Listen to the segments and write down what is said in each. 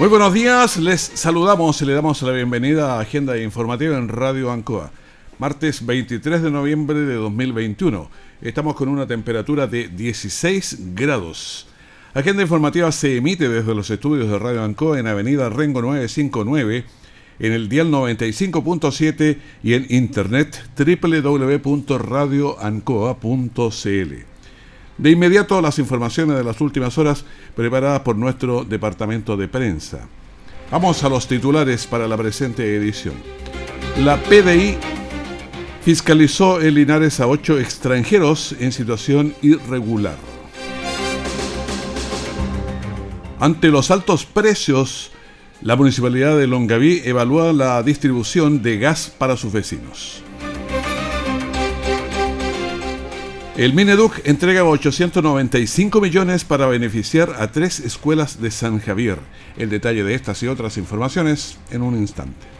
Muy buenos días, les saludamos y le damos la bienvenida a Agenda Informativa en Radio Ancoa. Martes 23 de noviembre de 2021. Estamos con una temperatura de 16 grados. Agenda Informativa se emite desde los estudios de Radio Ancoa en Avenida Rengo 959, en el dial 95.7 y en internet www.radioancoa.cl. De inmediato las informaciones de las últimas horas preparadas por nuestro departamento de prensa. Vamos a los titulares para la presente edición. La PDI fiscalizó en Linares a ocho extranjeros en situación irregular. Ante los altos precios, la municipalidad de Longaví evalúa la distribución de gas para sus vecinos. El Mineduc entrega 895 millones para beneficiar a tres escuelas de San Javier. El detalle de estas y otras informaciones en un instante.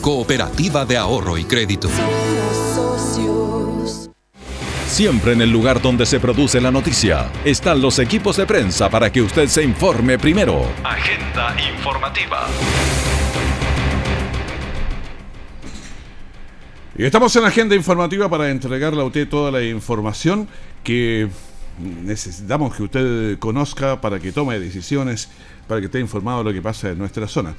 cooperativa de ahorro y crédito. Siempre en el lugar donde se produce la noticia están los equipos de prensa para que usted se informe primero. Agenda informativa. Y estamos en agenda informativa para entregarle a usted toda la información que necesitamos que usted conozca para que tome decisiones, para que esté informado de lo que pasa en nuestra zona.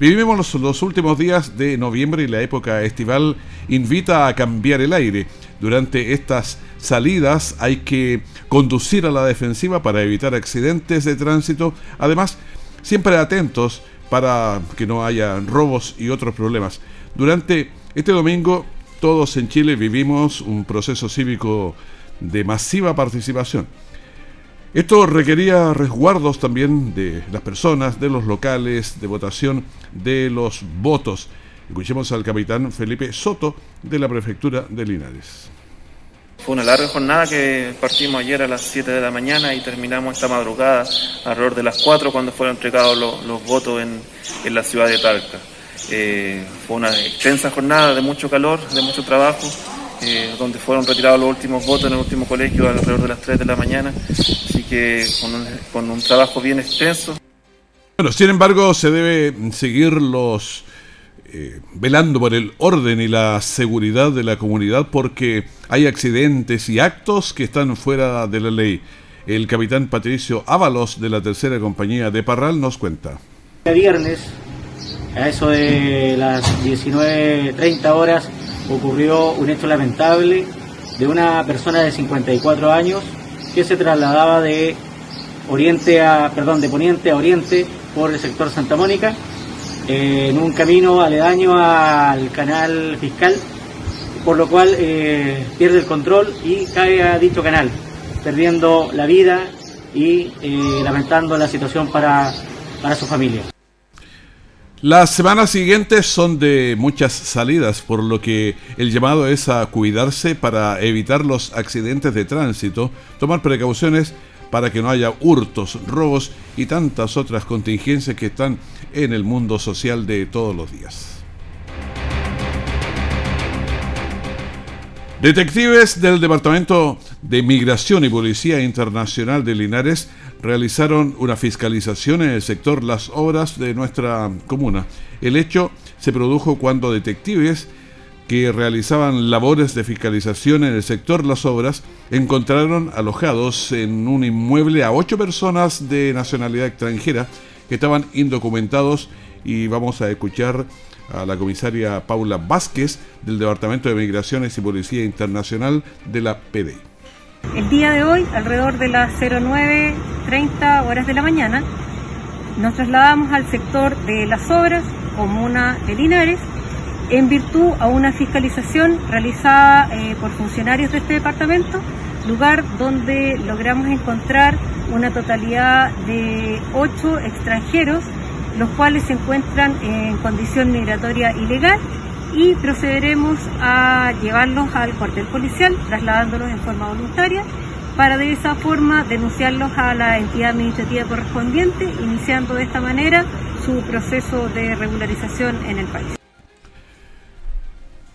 Vivimos los, últimos días de noviembre y la época estival invita a cambiar el aire. Durante estas salidas hay que conducir a la defensiva para evitar accidentes de tránsito. Además, siempre atentos para que no haya robos y otros problemas. Durante este domingo todos en Chile vivimos un proceso cívico de masiva participación. Esto requería resguardos también de las personas, de los locales de votación, de los votos. Escuchemos al capitán Felipe Soto de la prefectura de Linares. Fue una larga jornada que partimos ayer a las 7 de la mañana y terminamos esta madrugada alrededor de las 4 cuando fueron entregados los, votos en, en, la ciudad de Talca. Eh, fue una extensa jornada de mucho calor, de mucho trabajo, eh, donde fueron retirados los últimos votos en el último colegio alrededor de las 3 de la mañana, así que con un, con un trabajo bien extenso. Bueno, sin embargo, se debe seguir los eh, velando por el orden y la seguridad de la comunidad porque hay accidentes y actos que están fuera de la ley. El capitán Patricio Ábalos de la tercera compañía de Parral nos cuenta. El viernes, a eso de las 19.30 horas, ocurrió un hecho lamentable de una persona de 54 años que se trasladaba de oriente a, perdón, de poniente a oriente por el sector Santa Mónica eh, en un camino aledaño al canal fiscal, por lo cual eh, pierde el control y cae a dicho canal, perdiendo la vida y eh, lamentando la situación para, para su familia. Las semanas siguientes son de muchas salidas, por lo que el llamado es a cuidarse para evitar los accidentes de tránsito, tomar precauciones para que no haya hurtos, robos y tantas otras contingencias que están en el mundo social de todos los días. Detectives del Departamento de Migración y Policía Internacional de Linares realizaron una fiscalización en el sector Las Obras de nuestra comuna. El hecho se produjo cuando detectives que realizaban labores de fiscalización en el sector Las Obras encontraron alojados en un inmueble a ocho personas de nacionalidad extranjera que estaban indocumentados y vamos a escuchar a la comisaria Paula Vázquez del Departamento de Migraciones y Policía Internacional de la PDI. El día de hoy, alrededor de las 09.30 horas de la mañana, nos trasladamos al sector de las obras, comuna de Linares, en virtud a una fiscalización realizada eh, por funcionarios de este departamento, lugar donde logramos encontrar una totalidad de ocho extranjeros, los cuales se encuentran en condición migratoria ilegal y procederemos a llevarlos al cuartel policial, trasladándolos en forma voluntaria, para de esa forma denunciarlos a la entidad administrativa correspondiente, iniciando de esta manera su proceso de regularización en el país.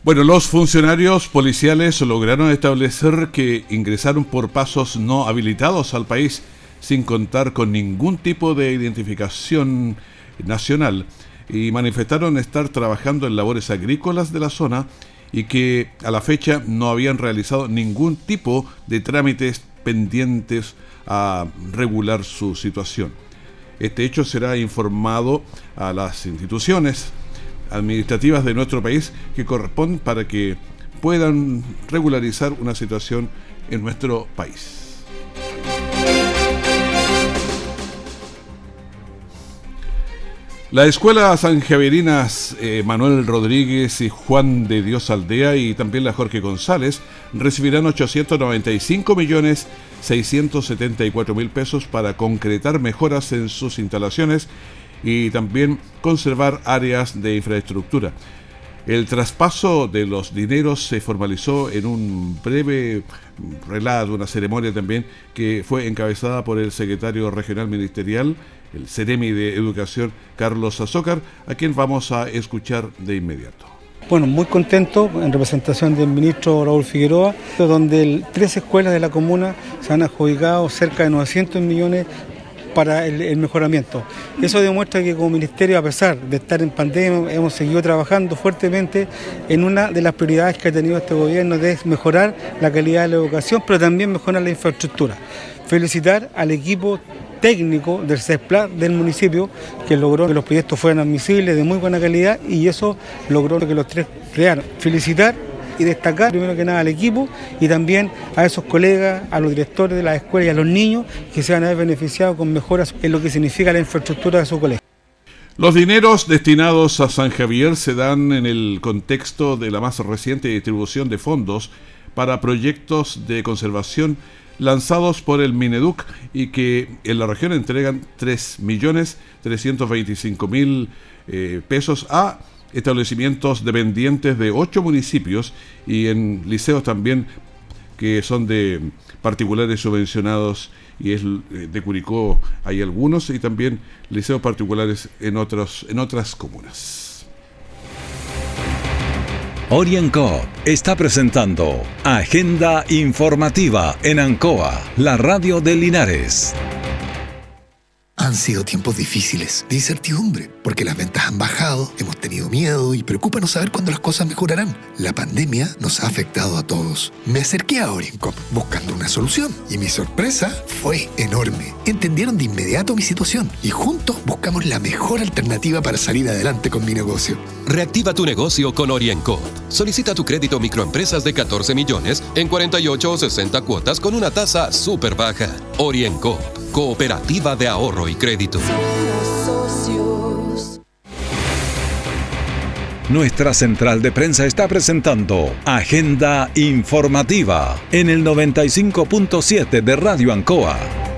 Bueno, los funcionarios policiales lograron establecer que ingresaron por pasos no habilitados al país sin contar con ningún tipo de identificación nacional y manifestaron estar trabajando en labores agrícolas de la zona y que a la fecha no habían realizado ningún tipo de trámites pendientes a regular su situación. Este hecho será informado a las instituciones administrativas de nuestro país que corresponden para que puedan regularizar una situación en nuestro país. La Escuela San Javerinas eh, Manuel Rodríguez y Juan de Dios Aldea y también la Jorge González recibirán 895 millones 674 mil pesos para concretar mejoras en sus instalaciones y también conservar áreas de infraestructura. El traspaso de los dineros se formalizó en un breve relato, una ceremonia también que fue encabezada por el secretario regional ministerial, el CEREMI de Educación, Carlos Azócar, a quien vamos a escuchar de inmediato. Bueno, muy contento en representación del ministro Raúl Figueroa, donde tres escuelas de la comuna se han adjudicado cerca de 900 millones para el, mejoramiento. Eso demuestra que como ministerio, a pesar de estar en pandemia, hemos seguido trabajando fuertemente en una de las prioridades que ha tenido este gobierno, de mejorar la calidad de la educación, pero también mejorar la infraestructura. Felicitar al equipo técnico del CESPLA del municipio que logró que los proyectos fueran admisibles de muy buena calidad y eso logró que los tres crearon. Felicitar y destacar primero que nada al equipo y también a esos colegas, a los directores de las escuelas y a los niños que se van a ver beneficiados con mejoras en lo que significa la infraestructura de su colegio. Los dineros destinados a San Javier se dan en el contexto de la más reciente distribución de fondos para proyectos de conservación lanzados por el Mineduc y que en la región entregan 3.325.000 eh, pesos a establecimientos dependientes de ocho municipios y en liceos también que son de particulares subvencionados y es eh, de Curicó hay algunos y también liceos particulares en otros en otras comunas. Orienco está presentando Agenda Informativa en Ancoa, la radio de Linares. Han sido tiempos difíciles, de incertidumbre, porque las ventas han bajado, hemos tenido miedo y preocupa no saber cuándo las cosas mejorarán. La pandemia nos ha afectado a todos. Me acerqué a Orincop buscando una solución y mi sorpresa fue enorme. Entendieron de inmediato mi situación y juntos buscamos la mejor alternativa para salir adelante con mi negocio. Reactiva tu negocio con Orienco. Solicita tu crédito microempresas de 14 millones en 48 o 60 cuotas con una tasa súper baja. Orienco Cooperativa de Ahorro y Crédito. Nuestra central de prensa está presentando Agenda Informativa en el 95.7 de Radio Ancoa.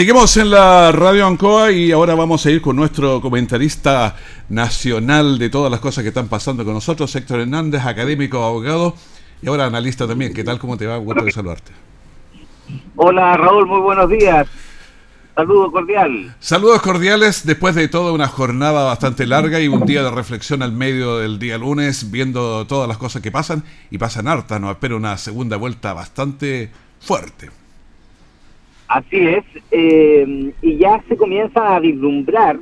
Seguimos en la Radio Ancoa y ahora vamos a ir con nuestro comentarista nacional de todas las cosas que están pasando con nosotros, Héctor Hernández, académico, abogado y ahora analista también. ¿Qué tal? ¿Cómo te va? Gusto de saludarte. Hola Raúl, muy buenos días. Saludos cordiales. Saludos cordiales después de toda una jornada bastante larga y un día de reflexión al medio del día lunes, viendo todas las cosas que pasan y pasan harta. Nos espera una segunda vuelta bastante fuerte. Así es, eh, y ya se comienza a vislumbrar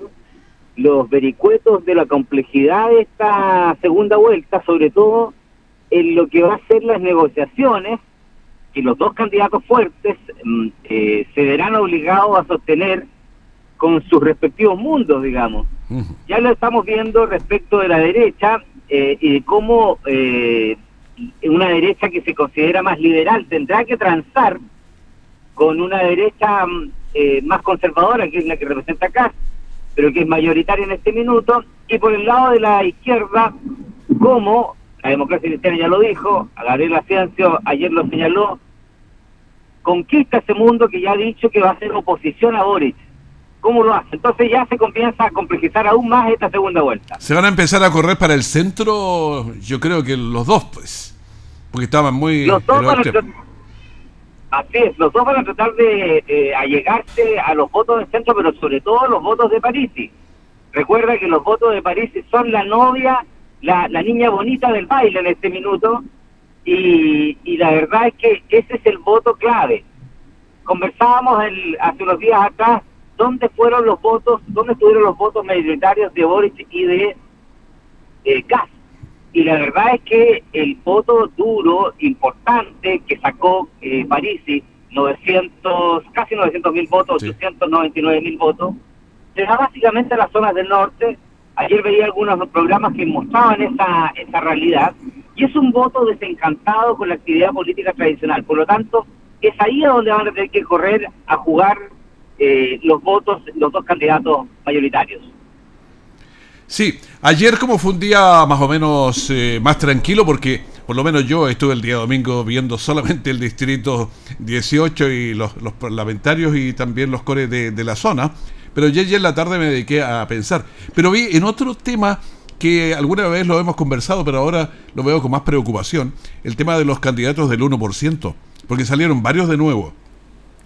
los vericuetos de la complejidad de esta segunda vuelta, sobre todo en lo que va a ser las negociaciones que los dos candidatos fuertes mm, eh, se verán obligados a sostener con sus respectivos mundos, digamos. Ya lo estamos viendo respecto de la derecha eh, y de cómo eh, una derecha que se considera más liberal tendrá que transar con una derecha mm, eh, más conservadora, que es la que representa acá, pero que es mayoritaria en este minuto, y por el lado de la izquierda, como la democracia cristiana ya lo dijo, a Gabriel Ciencio ayer lo señaló, conquista ese mundo que ya ha dicho que va a ser oposición a Boric. ¿Cómo lo hace? Entonces ya se comienza a complejizar aún más esta segunda vuelta. ¿Se van a empezar a correr para el centro? Yo creo que los dos, pues. Porque estaban muy... Los dos Así es, los dos van a tratar de allegarse a los votos del centro, pero sobre todo los votos de Parisi. Recuerda que los votos de Parisi son la novia, la, la niña bonita del baile en este minuto, y, y la verdad es que ese es el voto clave. Conversábamos el, hace unos días atrás dónde fueron los votos, dónde estuvieron los votos mayoritarios de Boris y de eh, Y la verdad es que el voto duro, importante, que sacó eh, Parisi, 900, casi 900 mil votos, 899 mil votos, se da básicamente a las zonas del norte. Ayer veía algunos programas que mostraban esa, esa realidad, y es un voto desencantado con la actividad política tradicional. Por lo tanto, es ahí a donde van a tener que correr a jugar eh, los votos, los dos candidatos mayoritarios. Sí, ayer como fue un día más o menos eh, más tranquilo porque por lo menos yo estuve el día domingo viendo solamente el distrito 18 y los, parlamentarios y también los cores de, la zona, pero ayer en la tarde me dediqué a pensar. Pero vi en otro tema que alguna vez lo hemos conversado, pero ahora lo veo con más preocupación, el tema de los candidatos del 1%, porque salieron varios de nuevo.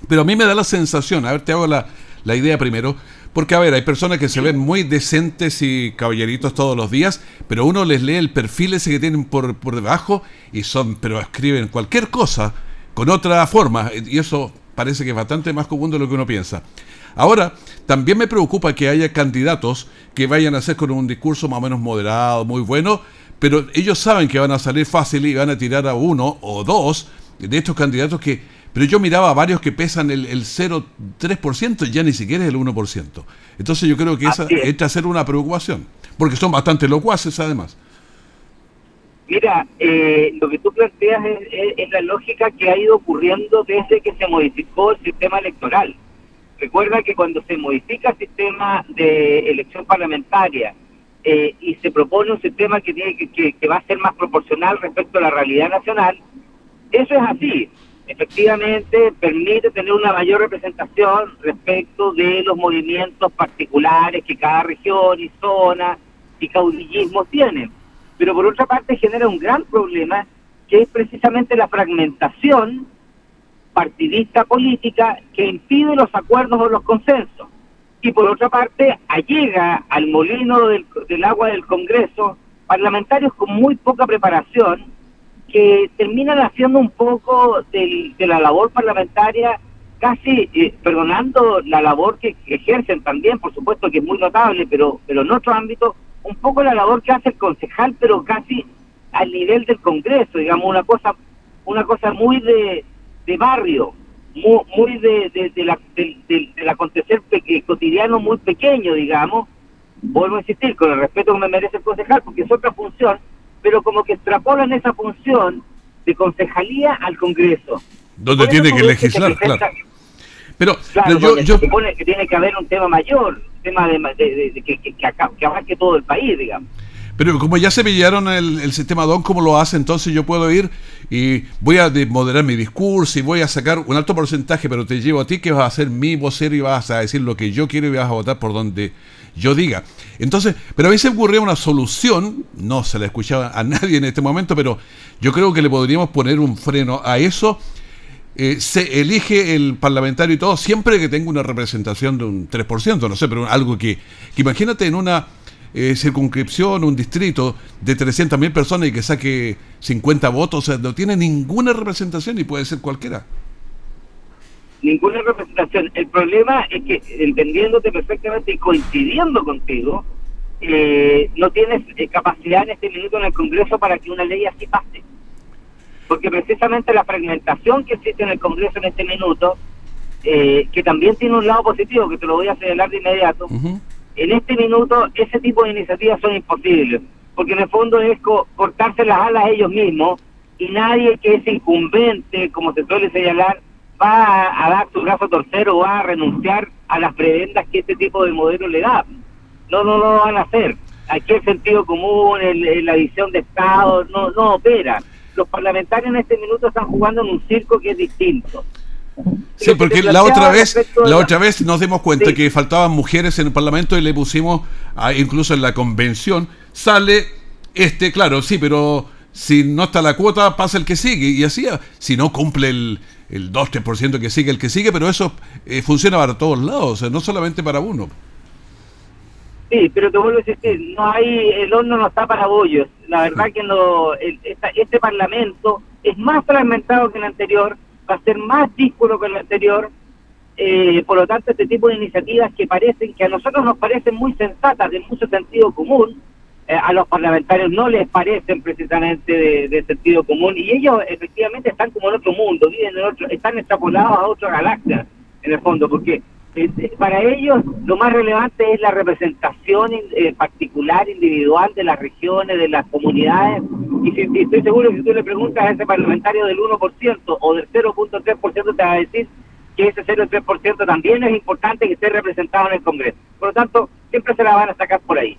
Pero a mí me da la sensación, a ver, te hago la idea primero, porque a ver, hay personas que se ven muy decentes y caballeritos todos los días, pero uno les lee el perfil ese que tienen por, por debajo y son, pero escriben cualquier cosa con otra forma, y eso parece que es bastante más común de lo que uno piensa. Ahora, también me preocupa que haya candidatos que vayan a hacer con un discurso más o menos moderado, muy bueno, pero ellos saben que van a salir fácil y van a tirar a uno o dos de estos candidatos que pero yo miraba a varios que pesan el, el 0,3%, ya ni siquiera es el 1%. Entonces yo creo que esa es a ser una preocupación, porque son bastante locuaces además. Mira, eh, lo que tú planteas es, la lógica que ha ido ocurriendo desde que se modificó el sistema electoral. Recuerda que cuando se modifica el sistema de elección parlamentaria eh, y se propone un sistema que, tiene que, que va a ser más proporcional respecto a la realidad nacional, eso es así efectivamente permite tener una mayor representación respecto de los movimientos particulares que cada región y zona y caudillismo tienen. Pero por otra parte genera un gran problema que es precisamente la fragmentación partidista política que impide los acuerdos o los consensos. Y por otra parte, allega al molino del, del agua del Congreso parlamentarios con muy poca preparación que terminan haciendo un poco de la labor parlamentaria, casi eh, perdonando la labor que, ejercen también, por supuesto que es muy notable, pero, pero en otro ámbito, un poco la labor que hace el concejal, pero casi al nivel del Congreso, digamos, una cosa una cosa muy de, de barrio, muy, muy de, de, la, del acontecer cotidiano muy pequeño, digamos. Vuelvo a insistir, con el respeto que me merece el concejal, porque es otra función, pero como que extrapolan esa función de concejalía al Congreso. Donde tiene que legislar, claro. Pero, yo, yo... Se supone que tiene que haber un tema mayor, un tema de, que, que, que, abarque todo el país, digamos. Pero como ya se pillaron el, el, sistema DON, ¿cómo lo hace? Entonces yo puedo ir y voy a moderar mi discurso y voy a sacar un alto porcentaje, pero te llevo a ti que vas a ser mi vocero y vas a decir lo que yo quiero y vas a votar por donde yo diga. Entonces, pero a veces ocurría una solución, no se la escuchaba a nadie en este momento, pero yo creo que le podríamos poner un freno a eso. Eh, se elige el parlamentario y todo siempre que tenga una representación de un 3%, no sé, pero algo que, imagínate en una eh, circunscripción, un distrito de 300.000 personas y que saque 50 votos, o sea, no tiene ninguna representación y puede ser cualquiera ninguna representación. El problema es que, entendiéndote perfectamente y coincidiendo contigo, eh, no tienes eh, capacidad en este minuto en el Congreso para que una ley así pase. porque precisamente la fragmentación que existe en el Congreso en este minuto, eh, que también tiene un lado positivo, que te lo voy a señalar de inmediato, en este minuto ese tipo de iniciativas son imposibles, porque en el fondo es cortarse las alas ellos mismos y nadie que es incumbente, como se suele señalar, va a, dar su brazo torcero va a renunciar a las prebendas que este tipo de modelo le da. No, no, lo van a hacer. Aquí el sentido común, la visión de Estado, no, no opera. Los parlamentarios en este minuto están jugando en un circo que es distinto. Sí, porque la otra vez, la otra vez nos dimos cuenta que faltaban mujeres en el Parlamento y le pusimos, incluso en la convención, sale este, claro, sí, pero si no está la cuota, pasa el que sigue. Y así, si no cumple el, el 2-3% que sigue el que sigue, pero eso eh, funciona para todos lados, no solamente para uno. Sí, pero te vuelvo a decir, no hay, el horno no está para bollos. La verdad que no, este parlamento es más fragmentado que el anterior, va a ser más díscolo que el anterior. Eh, por lo tanto, este tipo de iniciativas que parecen, que a nosotros nos parecen muy sensatas, de mucho sentido común, eh, a los parlamentarios no les parecen precisamente de, sentido común y ellos efectivamente están como en otro mundo, viven en otro, están extrapolados a otra galaxia en el fondo, porque eh, para ellos lo más relevante es la representación particular, individual de las regiones, de las comunidades. Y, si, estoy seguro que si tú le preguntas a ese parlamentario del 1% o del 0.3%, te va a decir que ese 0,3% también es importante que esté representado en el Congreso. Por lo tanto, siempre se la van a sacar por ahí.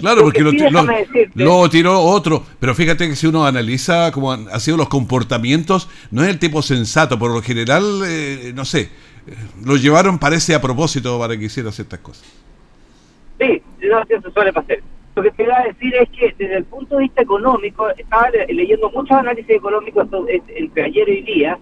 Claro, porque, lo, tiró otro, pero fíjate que si uno analiza cómo han, sido los comportamientos, no es el tipo sensato, por lo general, eh, no sé, eh, lo llevaron parece a propósito para que hiciera ciertas cosas. Sí, no, eso suele pasar. Lo que te iba a decir es que desde el punto de vista económico, estaba leyendo muchos análisis económicos entre ayer y día,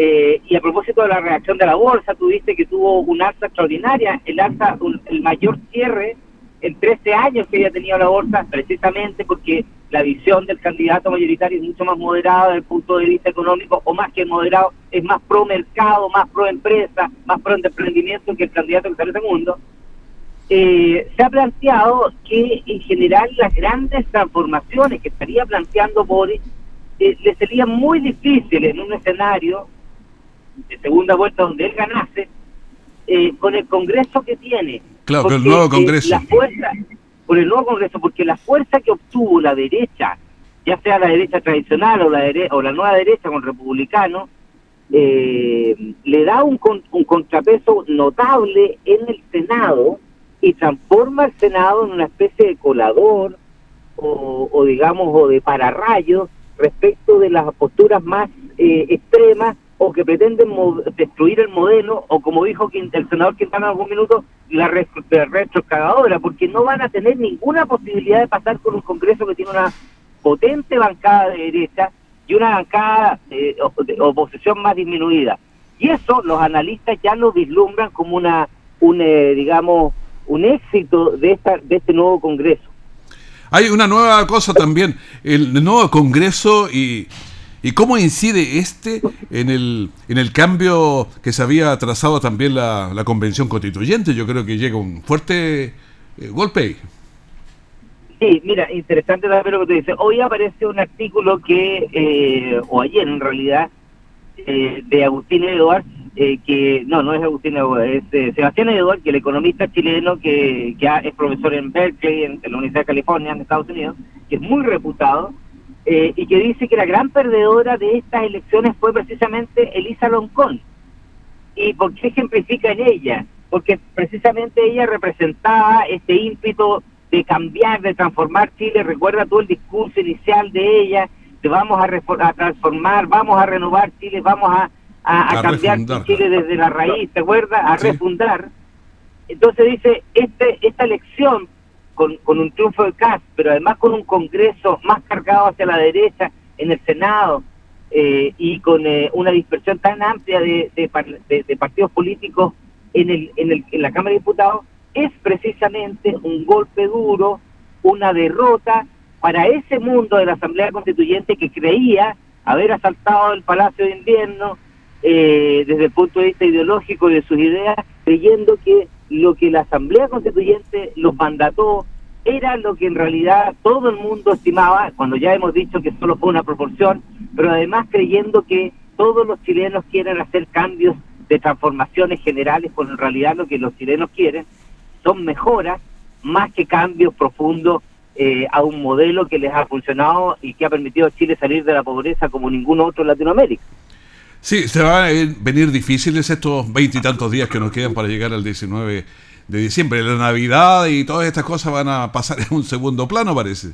eh, y a propósito de la reacción de la bolsa, tuviste que tuvo un alza extraordinaria, el alza, el mayor cierre en 13 años que había tenido la bolsa, precisamente porque la visión del candidato mayoritario es mucho más moderada desde el punto de vista económico, o más que moderado, es más pro mercado, más pro empresa, más pro emprendimiento que el candidato que sale segundo. Eh, se ha planteado que en general las grandes transformaciones que estaría planteando Boris eh, le serían muy difíciles en un escenario segunda vuelta donde él ganase, eh, con el Congreso que tiene. Claro, con el nuevo eh, Congreso. la fuerza, con el nuevo Congreso, porque la fuerza que obtuvo la derecha, ya sea la derecha tradicional o la, o la nueva derecha con republicanos, eh, le da un, un contrapeso notable en el Senado y transforma al Senado en una especie de colador o, o digamos, o de pararrayos respecto de las posturas más extremas o que pretenden destruir el modelo, o como dijo el senador Quintana en algún minuto, la retroexcavadora, porque no van a tener ninguna posibilidad de pasar con un Congreso que tiene una potente bancada de derecha y una bancada de, oposición más disminuida. Y eso los analistas ya lo vislumbran como una, un, eh, digamos, un éxito de, esta, de este nuevo Congreso. Hay una nueva cosa también, el nuevo Congreso y ¿Y cómo incide este en el, en el cambio que se había trazado también la, la convención constituyente? Yo creo que llega un fuerte eh, golpe Sí, mira, interesante también lo que te dice. Hoy aparece un artículo que, eh, o ayer en realidad, eh, de Agustín Eduard, que no, no es Agustín Eduard, es Sebastián Eduard, que el economista chileno que, que es profesor en Berkeley, en la Universidad de California, en Estados Unidos, que es muy reputado, eh, y que dice que la gran perdedora de estas elecciones fue precisamente Elisa Loncón. ¿Y por qué ejemplifica en ella? Porque precisamente ella representaba este ímpetu de cambiar, de transformar Chile. Recuerda todo el discurso inicial de ella, de vamos a, transformar, vamos a renovar Chile, vamos a, cambiar Chile desde la raíz, ¿te acuerdas? A refundar. Entonces dice, este, esta elección con, un triunfo de Kass, pero además con un Congreso más cargado hacia la derecha en el Senado eh, y con eh, una dispersión tan amplia de, de, partidos políticos en, el, en, el, en la Cámara de Diputados, es precisamente un golpe duro, una derrota para ese mundo de la Asamblea Constituyente que creía haber asaltado el Palacio de Invierno eh, desde el punto de vista ideológico de sus ideas, creyendo que lo que la Asamblea Constituyente los mandató era lo que en realidad todo el mundo estimaba, cuando ya hemos dicho que solo fue una proporción, pero además creyendo que todos los chilenos quieren hacer cambios de transformaciones generales, cuando en realidad lo que los chilenos quieren son mejoras más que cambios profundos eh, a un modelo que les ha funcionado y que ha permitido a Chile salir de la pobreza como ningún otro en Latinoamérica. Sí, se van a venir difíciles estos veintitantos días que nos quedan para llegar al 19 de diciembre. La Navidad y todas estas cosas van a pasar en un segundo plano, parece.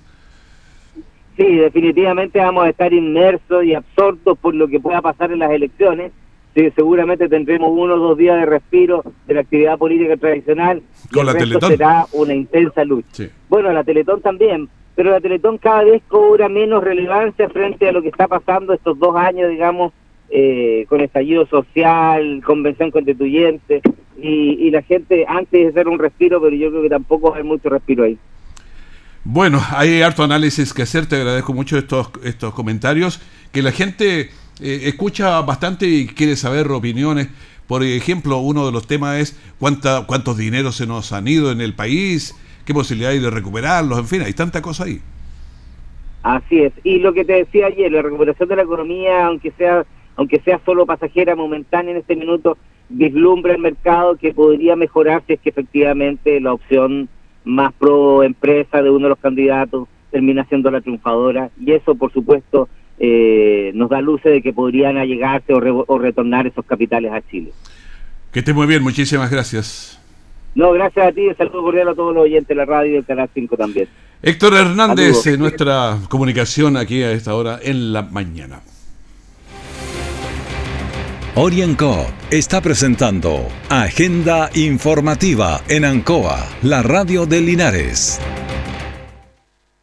Sí, definitivamente vamos a estar inmersos y absortos por lo que pueda pasar en las elecciones. Sí, seguramente tendremos uno o dos días de respiro de la actividad política tradicional. Con la Teletón. será una intensa lucha. Bueno, la Teletón también, pero la Teletón cada vez cobra menos relevancia frente a lo que está pasando estos dos años, digamos, eh, con estallido social, convención constituyente, y, la gente antes de hacer un respiro, pero yo creo que tampoco hay mucho respiro ahí. Bueno, hay harto análisis que hacer, te agradezco mucho estos, estos comentarios, que la gente eh, escucha bastante y quiere saber opiniones. Por ejemplo, uno de los temas es cuánta, cuántos dineros se nos han ido en el país, qué posibilidad hay de recuperarlos, en fin, hay tanta cosa ahí. Así es. Y lo que te decía ayer, la recuperación de la economía, aunque sea aunque sea solo pasajera momentánea en este minuto, vislumbra el mercado que podría mejorar si es que efectivamente la opción más pro empresa de uno de los candidatos termina siendo la triunfadora y eso por supuesto eh, nos da luces de que podrían allegarse o, o retornar esos capitales a Chile. Que esté muy bien, muchísimas gracias. No, gracias a ti, un saludo cordial a todos los oyentes de la radio y del Canal 5 también. Héctor Hernández, en nuestra comunicación aquí a esta hora en la mañana. Orienco está presentando Agenda Informativa en Ancoa, la radio de Linares.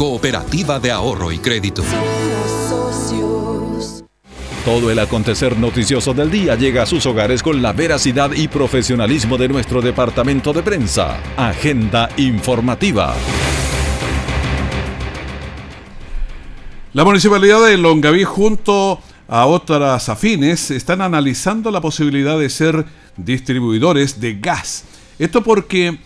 Cooperativa de Ahorro y Crédito. Todo el acontecer noticioso del día llega a sus hogares con la veracidad y profesionalismo de nuestro departamento de prensa. Agenda informativa. La municipalidad de Longaví junto a otras afines están analizando la posibilidad de ser distribuidores de gas. Esto porque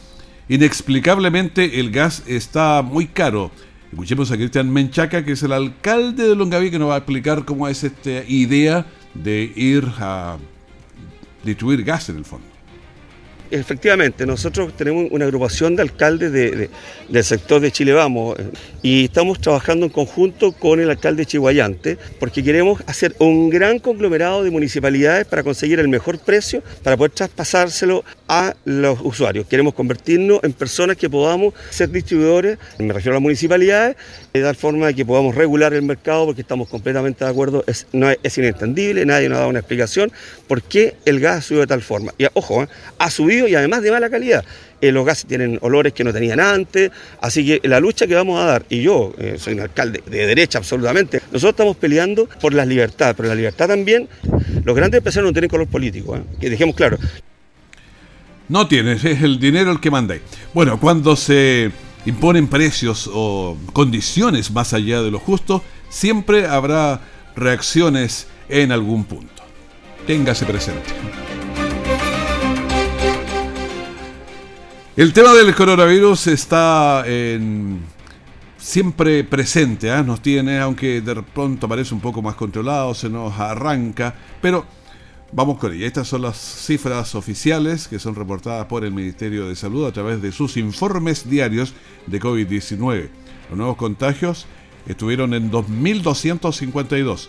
inexplicablemente el gas está muy caro Escuchemos a Cristian Menchaca, que es el alcalde de Longaví, que nos va a explicar cómo es esta idea de ir a distribuir gas en el fondo. Efectivamente, nosotros tenemos una agrupación de alcaldes del sector de Chile Vamos eh, y estamos trabajando en conjunto con el alcalde Chihuayante porque queremos hacer un gran conglomerado de municipalidades para conseguir el mejor precio para poder traspasárselo a los usuarios. Queremos convertirnos en personas que podamos ser distribuidores, me refiero a las municipalidades, de tal forma que podamos regular el mercado porque estamos completamente de acuerdo, es, no es, inentendible, nadie nos dado una explicación por qué el gas sube de tal forma. Y ojo, ¿eh? ha subido y además de mala calidad. Eh, los gases tienen olores que no tenían antes, así que la lucha que vamos a dar, y yo eh, soy un alcalde de derecha absolutamente, nosotros estamos peleando por la libertad, pero la libertad también, los grandes empresarios no tienen color político, que dejemos claro. No tienes, es el dinero el que manda. Bueno, cuando se imponen precios o condiciones más allá de lo justo, siempre habrá reacciones en algún punto. Téngase presente. El tema del coronavirus está siempre presente, ¿ah? nos tiene, aunque de pronto parece un poco más controlado, se nos arranca, pero vamos con ella. Estas son las cifras oficiales que son reportadas por el Ministerio de Salud a través de sus informes diarios de COVID-19. Los nuevos contagios estuvieron en 2.252.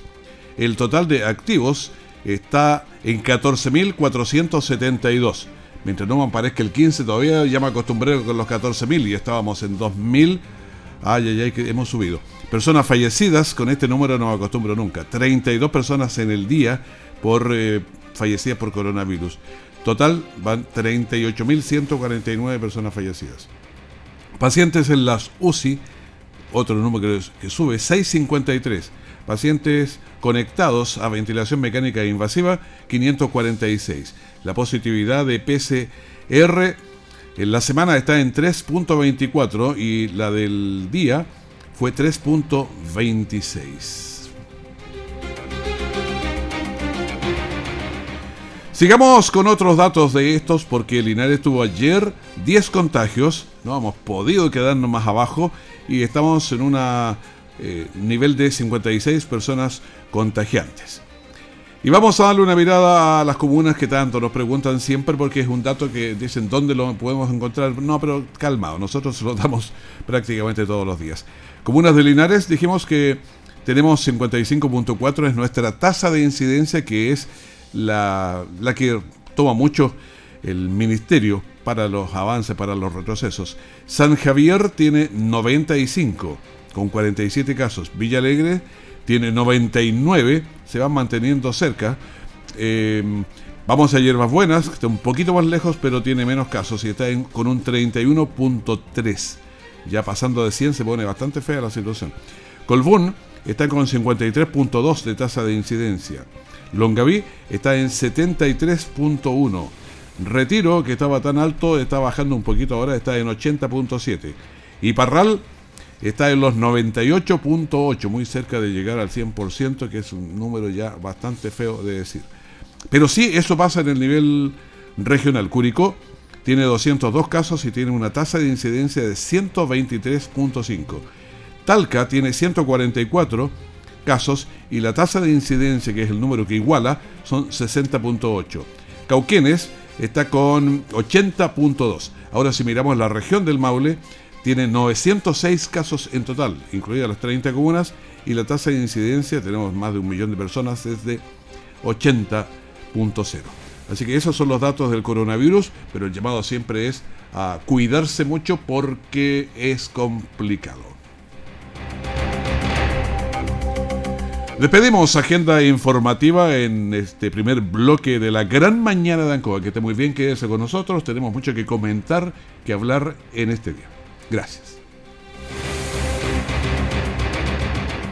El total de activos está en 14.472 mientras no me aparezca el 15, todavía ya me acostumbré con los 14.000 y estábamos en 2.000. Ay, ay, ay, que hemos subido. Personas fallecidas, con este número no me acostumbro nunca. 32 personas en el día por eh, fallecidas por coronavirus. Total van 38.149 personas fallecidas. Pacientes en las UCI otro número que sube, 653. Pacientes conectados a ventilación mecánica invasiva, 546. La positividad de PCR en la semana está en 3.24 y la del día fue 3.26. Sigamos con otros datos de estos porque Linares tuvo ayer 10 contagios, no hemos podido quedarnos más abajo y estamos en un eh, nivel de 56 personas contagiantes. Y vamos a darle una mirada a las comunas que tanto nos preguntan siempre porque es un dato que dicen dónde lo podemos encontrar. No, pero calmado, nosotros lo damos prácticamente todos los días. Comunas de Linares dijimos que tenemos 55.4 es nuestra tasa de incidencia que es la, que toma mucho el ministerio para los avances, para los retrocesos. San Javier tiene 95 con 47 casos. Villa Alegre tiene 99, se van manteniendo cerca. Em, vamos a Hierbas Buenas, que está un poquito más lejos, pero tiene menos casos y está con un 31.3. Ya pasando de 100 se pone bastante fea la situación. Colbún está con 53.2 de tasa de incidencia. Longaví está en 73.1. Retiro, que estaba tan alto, está bajando un poquito ahora, está en 80.7. Y Parral está en los 98.8, muy cerca de llegar al 100%, que es un número ya bastante feo de decir. Pero sí, eso pasa en el nivel regional. Curicó tiene 202 casos y tiene una tasa de incidencia de 123.5. Talca tiene 144 casos y la tasa de incidencia, que es el número que iguala, son 60.8. Cauquenes está con 80.2. Ahora si miramos la región del Maule, tiene 906 casos en total, incluidas las 30 comunas, y la tasa de incidencia, tenemos más de un millón de personas, es de 80.0. Así que esos son los datos del coronavirus, pero el llamado siempre es a cuidarse mucho porque es complicado. Despedimos agenda informativa en este primer bloque de la gran mañana de Ancoa. Que esté muy bien, quédese con nosotros. Tenemos mucho que comentar, que hablar en este día. Gracias.